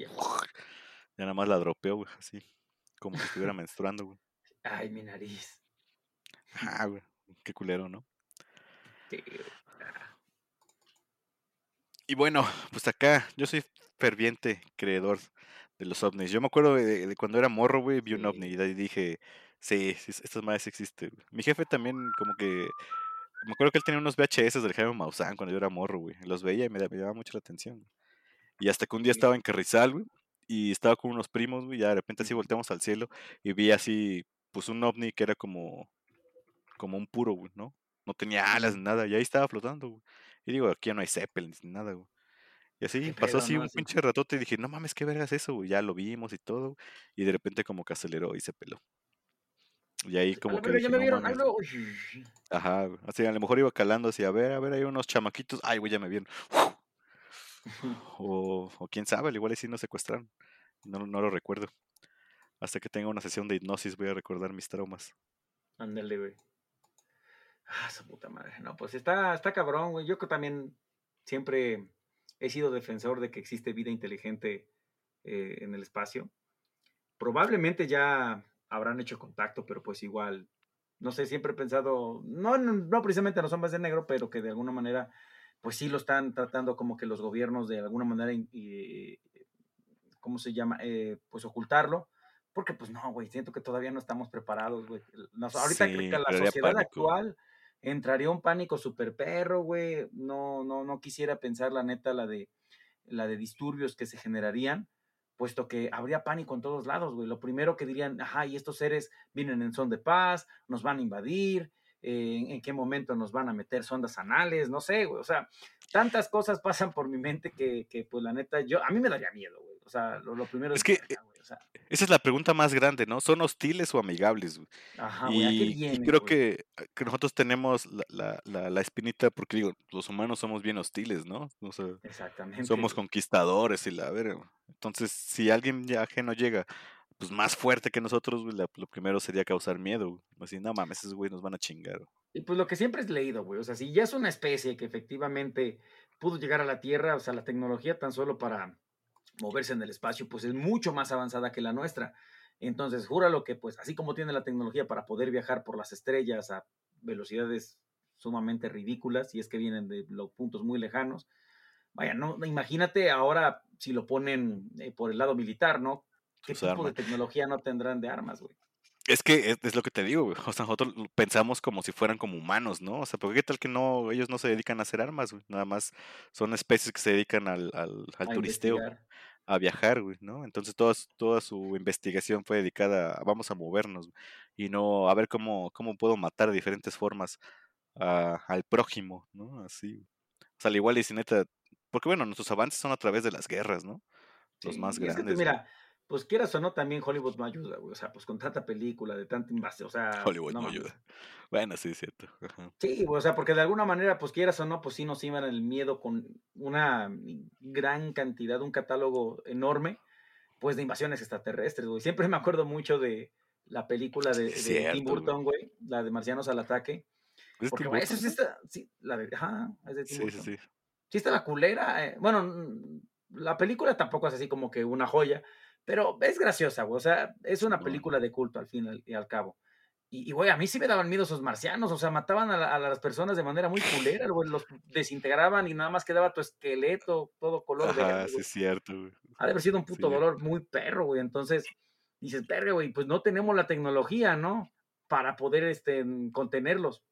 Ya. nada más la dropeó, güey, así, como si estuviera menstruando, güey. Ay, mi nariz. Ah, güey, qué culero, ¿no? Sí, Y bueno, pues acá yo soy ferviente creedor de los ovnis. Yo me acuerdo de, de cuando era morro, güey, vi un ovni sí. y de ahí dije, sí, sí, estas madres existen. güey". Mi jefe también como que, me acuerdo que él tenía unos VHS del Jaime Maussan cuando yo era morro, güey. Los veía y me, me llamaba mucho la atención. güey. Y hasta que un día estaba en Carrizal, güey, y estaba con unos primos, güey, y de repente así volteamos al cielo y vi así, pues un ovni que era como, como un puro, güey, ¿no? No tenía alas ni nada, y ahí estaba flotando, güey. Y digo, aquí ya no hay Zeppelins ni nada, güey. Y así pasó así ¿no? un Así. pinche ratote y dije, no mames, qué verga es eso, güey. Ya lo vimos y todo. Y de repente como que aceleró y se peló. Y ahí como que verga, ya dije, me vieron. No. Ajá, güey. Así a lo mejor iba calando así, a ver, a ver, hay unos chamaquitos. Ay, güey, ya me vieron. O, o quién sabe, al igual y sí nos secuestraron. No, no lo recuerdo. Hasta que tenga una sesión de hipnosis voy a recordar mis traumas. Ándale, güey. Ah, su puta madre. No, pues está, está cabrón, güey. Yo que también siempre he sido defensor de que existe vida inteligente eh, en el espacio. Probablemente ya habrán hecho contacto, pero pues igual, no sé, siempre he pensado, no, no, no precisamente en los hombres de negro, pero que de alguna manera, pues sí lo están tratando como que los gobiernos de alguna manera, y, ¿cómo se llama? Eh, pues ocultarlo. Porque pues no, güey, siento que todavía no estamos preparados, güey. Ahorita creo que la sociedad pánico. actual entraría un pánico super perro, güey. No, no, no quisiera pensar la neta la de la de disturbios que se generarían, puesto que habría pánico en todos lados, güey. Lo primero que dirían, ajá, y estos seres vienen en son de paz, nos van a invadir, eh, en, qué momento nos van a meter sondas anales, no sé, güey. O sea, tantas cosas pasan por mi mente que, que, pues la neta, yo, a mí me daría miedo, güey. O sea, lo, lo primero Es que güey, o sea, esa es la pregunta más grande, ¿no? ¿Son hostiles o amigables? güey? ajá, güey, ¿a qué Y, creo güey? que, que nosotros tenemos la, la, la, la espinita, porque digo, los humanos somos bien hostiles, ¿no? O sea, Exactamente, somos conquistadores y la verga. Entonces, si alguien ya ajeno llega, pues más fuerte que nosotros, güey, lo primero sería causar miedo. Así, no mames, esos güey nos van a chingar. güey". Y pues lo que siempre es leído, güey. O sea, si ya es una especie que efectivamente pudo llegar a la Tierra, o sea, la tecnología tan solo para moverse en el espacio, pues es mucho más avanzada que la nuestra. Entonces, júralo que, pues, así como tiene la tecnología para poder viajar por las estrellas a velocidades sumamente ridículas, y es que vienen de los puntos muy lejanos, vaya, no, imagínate ahora si lo ponen eh, por el lado militar, ¿no? ¿Qué tipo de tecnología no tendrán de armas, güey? Es que es, es lo que te digo, güey. O sea, nosotros pensamos como si fueran como humanos, ¿no? O sea, porque qué tal que no, ellos no se dedican a hacer armas, güey. Nada más son especies que se dedican al, al, al A turisteo. investigar. a viajar, güey, ¿no? Entonces toda, su- toda su investigación fue dedicada a vamos a movernos güey, y no a ver cómo, cómo puedo matar de diferentes formas a- al prójimo, ¿no? Así. güey. O sea, al igual y si neta, porque bueno, nuestros avances son a través de las guerras, ¿no? Los Sí, más y es que, pues, grandes. mira, pues quieras o no, también Hollywood no ayuda, güey. O sea, pues con tanta película, de tanta invasión, o sea, Hollywood no ayuda. Bueno, sí, es cierto. ajá. Sí, o sea, porque de alguna manera, pues quieras o no, pues sí nos iban el miedo con una gran cantidad, un catálogo enorme, pues de invasiones extraterrestres, güey. Siempre me acuerdo mucho de la película de, de Tim Cierto. Burton, güey, la de Marcianos al Ataque, ¿Es Porque, güey, Burton, sí está, sí, la de, ajá, es de Tim Sí, sí, Burton. sí. Sí está la culera, eh, bueno, la película tampoco es así como que una joya, pero es graciosa, güey, o sea, es una película de culto al fin y al cabo. Y, güey, a mí sí me daban miedo esos marcianos, o sea, mataban a, la- a las personas de manera muy culera, güey, los desintegraban y nada más quedaba tu esqueleto, todo color Ajá, verde, sí es cierto, güey. Ha de haber sido un puto dolor muy perro, güey. Entonces, dices, perro, güey, pues no tenemos la tecnología, ¿no? Para poder este, contenerlos.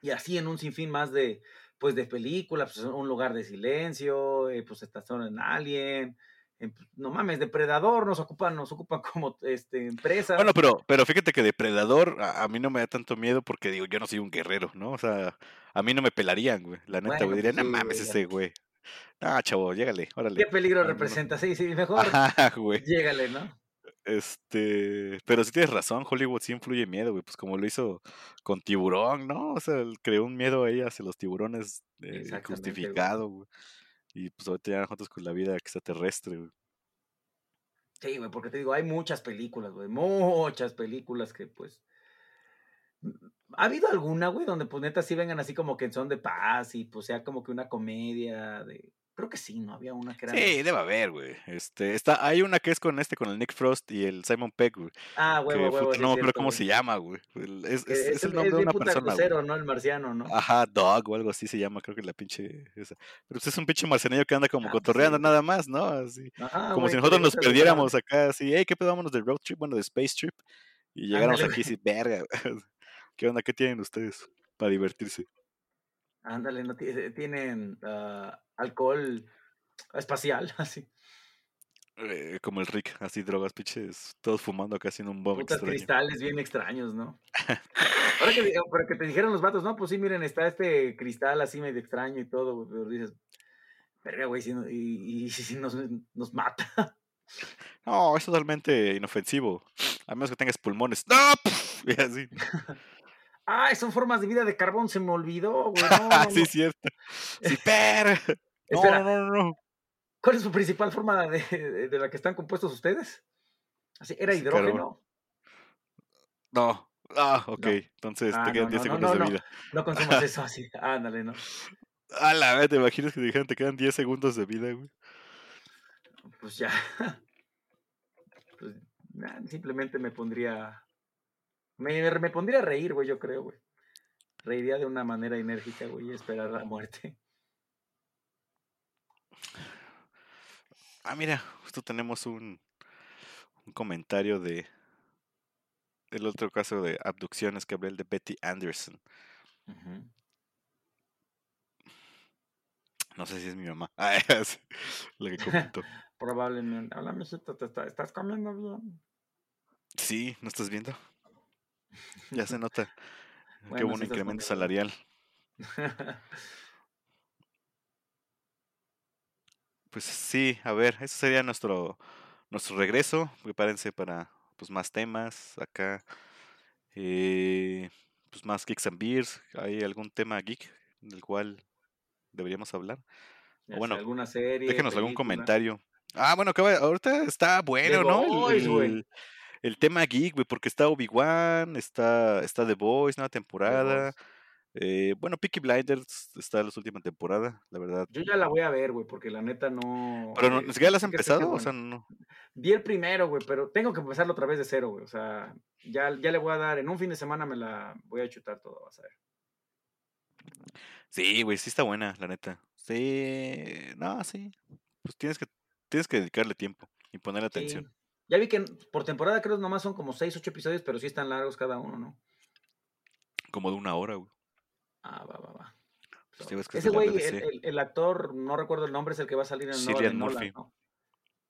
Y así en un sinfín más de, pues, de películas, pues, un lugar de silencio, eh, pues estación en Alien, no mames, Depredador nos ocupan, nos ocupan como este, empresa. Bueno, pero, pero fíjate que Depredador a, a mí no me da tanto miedo porque digo, yo no soy un guerrero, ¿no? O sea, a mí no me pelarían, güey. La neta, Bueno, güey. Dirían, pues no mames güey, ese güey. Ah, chavo, llégale, ¿Qué órale. peligro No, no, no. representa? Sí, sí, mejor Ajá, güey. llégale, ¿no? Este, pero sí tienes razón, Hollywood sí influye miedo, güey, pues como lo hizo con Tiburón, ¿no? O sea, creó un miedo ahí hacia los tiburones eh, güey. justificado, güey. Y pues ahorita ya nosotros con la vida extraterrestre, güey. Sí, güey, porque te digo, hay muchas películas, güey, muchas películas que pues... mm, ¿Ha habido alguna, güey, donde pues neta sí vengan así como que en son de paz y pues sea como que una comedia de... Creo que sí, ¿no? Había una que era... Sí, debe haber, güey. Este, está, hay una que es con este, con el Nick Frost y el Simon Pegg, güey. Ah, huevo, huevo, no me acuerdo cómo güey. se llama, güey. Es, es, es, es el nombre de una puta persona, grosero, ¿no? El marciano, ¿no? Ajá, Dog o algo así se llama, creo que la pinche esa. Pero pues es un pinche marcenillo que anda como Ah, pues sí, cotorreando nada más, ¿no? Así. Ajá, Como si nosotros nos perdiéramos verdad. acá, así, hey, ¿qué pedo? Vámonos de road trip, bueno, de space trip. Y llegáramos Ándale, aquí así, verga. ¿Qué onda? ¿Qué tienen ustedes para divertirse? Ándale, no Tie- tienen ah, alcohol espacial, así. Eh, como el Rick, así drogas, pinches, todos fumando acá haciendo un bomb Putas extraño. cristales bien extraños, ¿no? Ahora que, para que te dijeron los vatos, no, pues sí, miren, está este cristal así medio extraño y todo, pero dices, verga, güey, si no- y, y si nos, nos mata. No, es totalmente inofensivo. A menos que tengas pulmones. ¡No! Y así. Ay, son formas de vida de carbón, se me olvidó, güey. No, no, sí, no. cierto. Sí, pero. No, Espera, no, no, no. ¿cuál es su principal forma de, de- de la que están compuestos ustedes? Así, ¿Era carbón. hidrógeno? No. Ah, ok. Entonces Ah, te quedan no, 10 no, no, segundos de vida. No consumas eso así. Ándale, ¿no? A la vez, te imaginas que te dijeran te quedan 10 segundos de vida, güey. Pues ya. Pues nah, simplemente me pondría. Me, me pondría a reír, güey, yo creo, güey. Reiría de una manera enérgica, güey, y esperar la muerte. Ah, mira, justo tenemos un, un comentario de el otro caso de abducciones que hablé, el de Betty Anderson. No sé si es mi mamá. Ah, es la que comentó. Probablemente. Hola, mijito, ¿te está- ¿estás comiendo bien? Sí, ¿no estás viendo? Ya se nota que Bueno, un estás incremento salarial. Pues sí, a ver, ese sería nuestro nuestro regreso. Prepárense para pues más temas acá. eh, pues más geeks and beers. ¿Hay algún tema geek del cual deberíamos hablar? O bueno, alguna serie, déjenos algún comentario. Ah, bueno, acaba- ahorita está The bueno, ¿no? Boys, el- el tema geek, güey, porque está Obi-Wan, está, está The Boys, nueva temporada. Eh, bueno, Peaky Blinders está en la última temporada, la verdad. Yo ya la voy a ver, güey, porque la neta no. Pero no, eh, ¿ni siquiera la has empezado? O sea, no. Vi el primero, güey, pero tengo que empezarlo otra vez de cero, güey. O sea, ya, ya le voy a dar, en un fin de semana me la voy a chutar todo, vas a ver. Sí, güey, sí está buena, la neta. Sí, no, sí. Pues tienes que, tienes que dedicarle tiempo y ponerle Sí. Ya vi que por temporada creo nomás son como 6, 8 episodios, pero sí están largos cada uno, ¿no? Como de una hora, güey. Ah, va, va, va. Pues Ese güey, el, el- el actor, no recuerdo el nombre, es el que va a salir en Nolan, Murphy. ¿no?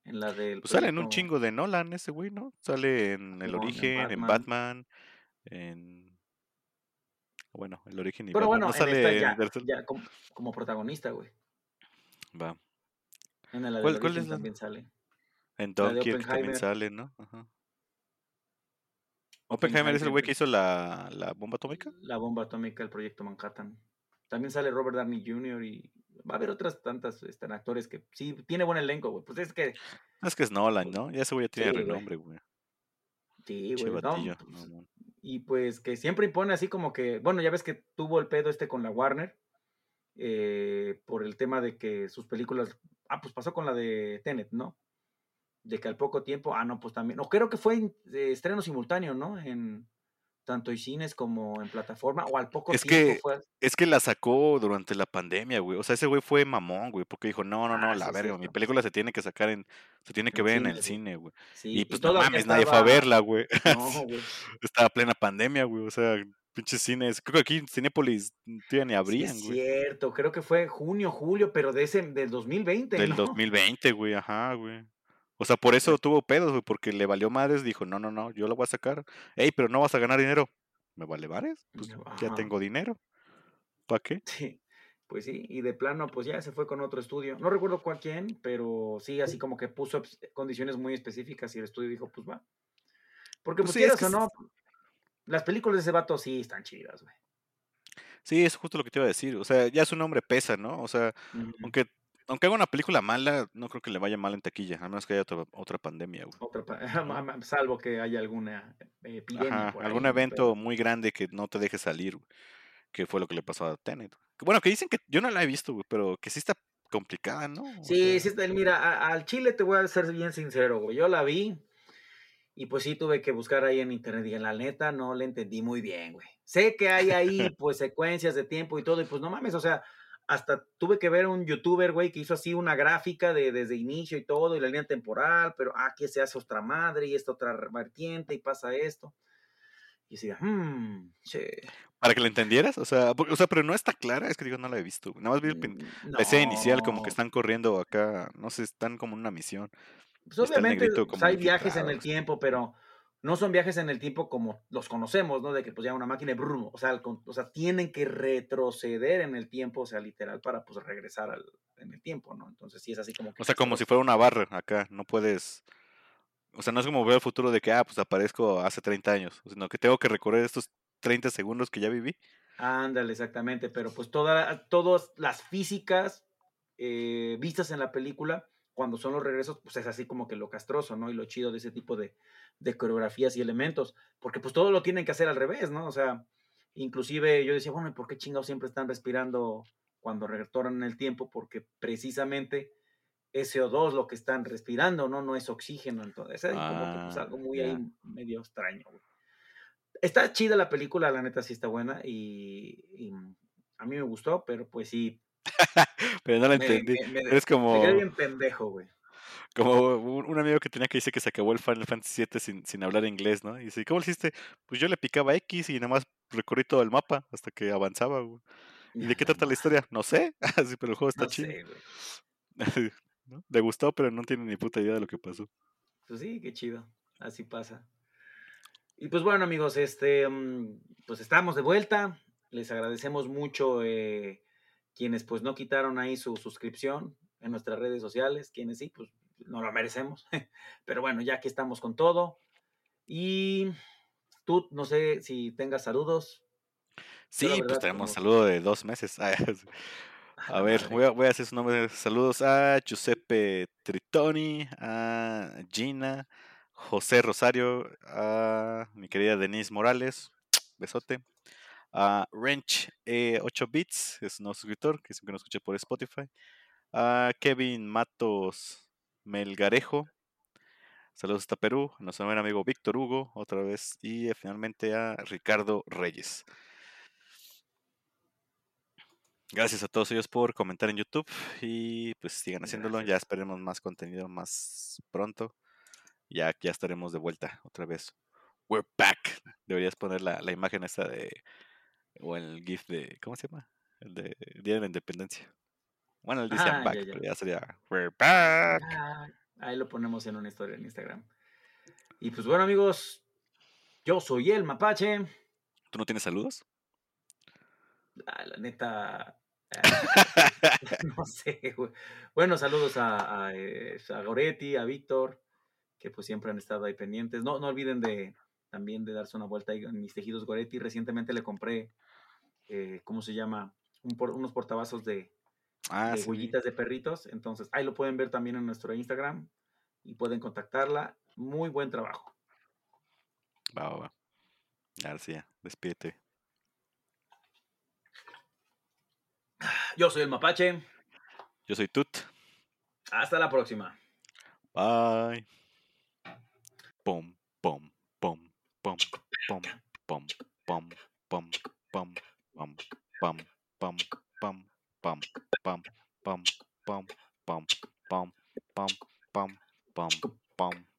En la del Pues sale en un chingo de Nolan ese güey, ¿no? Sale en El en Origen, en Batman. Batman, en... Bueno, El Origen y Pero Batman. bueno, No sale ya, ya como, como protagonista, güey. Va. En la del ¿Cuál, cuál es la...? también sale. En Dunkirk también sale, ¿no? Ajá. Oppenheimer es el güey que hizo la, la bomba atómica. La bomba atómica, el proyecto Manhattan. También sale Robert Downey Jr. y va a haber otras tantas este, actores que sí, tiene buen elenco, güey. Pues es que, Es que es Nolan, ¿no? Ya ese güey ya tiene Sí, renombre, güey. sí, güey. no, pues. Y pues que siempre impone así como que, bueno, ya ves que tuvo el pedo este con la Warner, eh, por el tema de que sus películas, ah, pues pasó con la de Tenet, ¿no? De que al poco tiempo, ah, no, pues también, no, creo que fue en, estreno simultáneo, ¿no? En, tanto en cines como en plataforma, o al poco Es tiempo que, fue. es que la sacó durante la pandemia, güey. O sea, ese güey fue mamón, güey, porque dijo, no, no, no, Ah, sí la es verga, mi película se tiene que sacar en, se tiene que En ver en el cine, güey. Sí, Y y pues no mames, nadie fue a verla, güey. No, güey. Estaba plena pandemia, güey. O sea, pinches cines. Creo que aquí en Cinépolis todavía ni Sí, abrían, es güey. cierto, creo que fue junio, julio, pero de ese, del 2020, Del ¿no? 2020, güey, ajá, güey. O sea, por eso tuvo pedos, güey, porque le valió madres, dijo, no, no, no, yo lo voy a sacar. Ey, pero no vas a ganar dinero. ¿Me vale madres? Pues ya tengo dinero. ¿Para qué? Sí, pues sí, y de plano, pues ya se fue con otro estudio. No recuerdo cuál quién, pero sí, así como que puso eps- condiciones muy específicas y el estudio dijo, pues va. Porque Pues pues sí, es quieras que o no, las películas de ese vato sí están chidas, güey. Sí, es justo lo que te iba a decir. O sea, ya su nombre pesa, ¿no? O sea, aunque, aunque haga una película mala, no creo que le vaya mal en taquilla, a menos que haya otra, otra pandemia, güey. Otra pa- salvo que haya alguna epidemia Ajá, por ahí, algún evento Pero- muy grande que no te deje salir, güey, que fue lo que le pasó a Tenet. Bueno, que dicen que yo no la he visto, güey, pero que sí está complicada, ¿no? O Sí, sea, sí, está- mira, a- al Chile te voy a ser bien sincero, güey. Yo la vi y pues sí tuve que buscar ahí en internet y en la neta no le entendí muy bien, güey. Sé que hay ahí pues secuencias de tiempo y todo y pues no mames, o sea, hasta tuve que ver un youtuber, güey, que hizo así una gráfica de desde inicio y todo y la línea temporal, pero aquí se hace otra madre y esta otra vertiente y pasa esto. Y decía, hmm, che, Para que la entendieras, o sea, o sea, pero no está clara, es que digo, no la he visto. Nada más vi el pin- mm, la escena inicial, como que no. están corriendo acá, no sé, están como en una misión. Pues obviamente pues, hay viajes en el no tiempo, pero no son viajes en el tiempo como los conocemos, ¿no? De que pues ya una máquina, y brum, o sea, o sea, tienen que retroceder en el tiempo, o sea, literal, para pues regresar al, en el tiempo, ¿no? Entonces sí es así como que... O sea, como si fuera una barra acá, no puedes. O sea, no es como ver el futuro de que, ah, pues aparezco hace 30 años, sino que tengo que recorrer estos 30 segundos que ya viví. Ándale, exactamente, pero pues toda, todas las físicas eh, vistas en la película, cuando son los regresos, pues es así como que lo castroso, ¿no? Y lo chido de ese tipo de, de coreografías y elementos, porque pues todo lo tienen que hacer al revés, ¿no? O sea, inclusive yo decía, bueno, ¿y por qué chingados siempre están respirando cuando retornan el tiempo? Porque precisamente es CO2 lo que están respirando, ¿no? No es oxígeno, entonces es como que pues Ah, algo muy ahí medio extraño, güey. Está chida la película, la neta sí está buena y, y a mí me gustó, pero pues sí, Pero no la me, entendí. me- me- me quedé como, bien pendejo, güey. como un, amigo que tenía que dice que se acabó el Final Fantasy VII sin, sin hablar inglés, ¿no? Y dice, ¿cómo lo hiciste? Pues yo le picaba X y nada más recorrí todo el mapa hasta que avanzaba, güey. ¿Y de qué trata la historia? No sé, Así, pero el juego está No chido. sé, güey. ¿no? Le gustó, pero no tiene ni puta idea de lo que pasó. Pues sí, qué chido. Así pasa. Y pues bueno, amigos, este, mm, pues estamos de vuelta. Les agradecemos mucho eh, quienes pues no quitaron ahí su suscripción en nuestras redes sociales. Quienes sí, pues no lo merecemos. Pero bueno, ya que estamos con todo. Y tú, no sé si tengas saludos. Sí, pues tenemos como- saludo de dos meses. Ah. A ver, voy a, voy a hacer su nombre. Saludos a Giuseppe Tritoni, a Gina, José Rosario, a mi querida Denise Morales, besote, a Wrench eh, 8 Bits, es un nuevo suscriptor que siempre nos escucha por Spotify, a Kevin Matos Melgarejo, saludos hasta Perú, a nuestro buen amigo Víctor Hugo, otra vez, y eh, finalmente a Ricardo Reyes. Gracias a todos ellos por comentar en YouTube y pues sigan haciéndolo. Ya esperemos más contenido más pronto. Ya, ya estaremos de vuelta otra vez. We're back. Deberías poner la, la imagen esa de. O el GIF de. ¿Cómo se llama? El de Día de la Independencia. Bueno, él dice Ah, I'm back, ya, ya. pero ya sería We're back. Ah, ahí lo ponemos en una historia en Instagram. Y pues bueno, amigos, yo soy el Mapache. ¿Tú no tienes saludos? Ah, la neta. no sé, güey. Bueno, saludos a, a, eh, a Goretti, a Víctor, que pues siempre han estado ahí pendientes. No, no olviden de también de darse una vuelta ahí en mis tejidos Goretti. Recientemente le compré, ¿cómo se llama? Unos portavasos de, ah, de perritos. Entonces, ahí lo pueden ver también en nuestro Instagram y pueden contactarla. Muy buen trabajo. Va, va, va. García, despídete. Yo soy el Mapache. Yo soy Tut. Hasta la próxima. Bye. Pom, pom, pom, pom, pom, pom, pom, pom. bump, bump, bump, bump, bump, bump, bump, bump, bump, bump, bump, bump, bump, bump.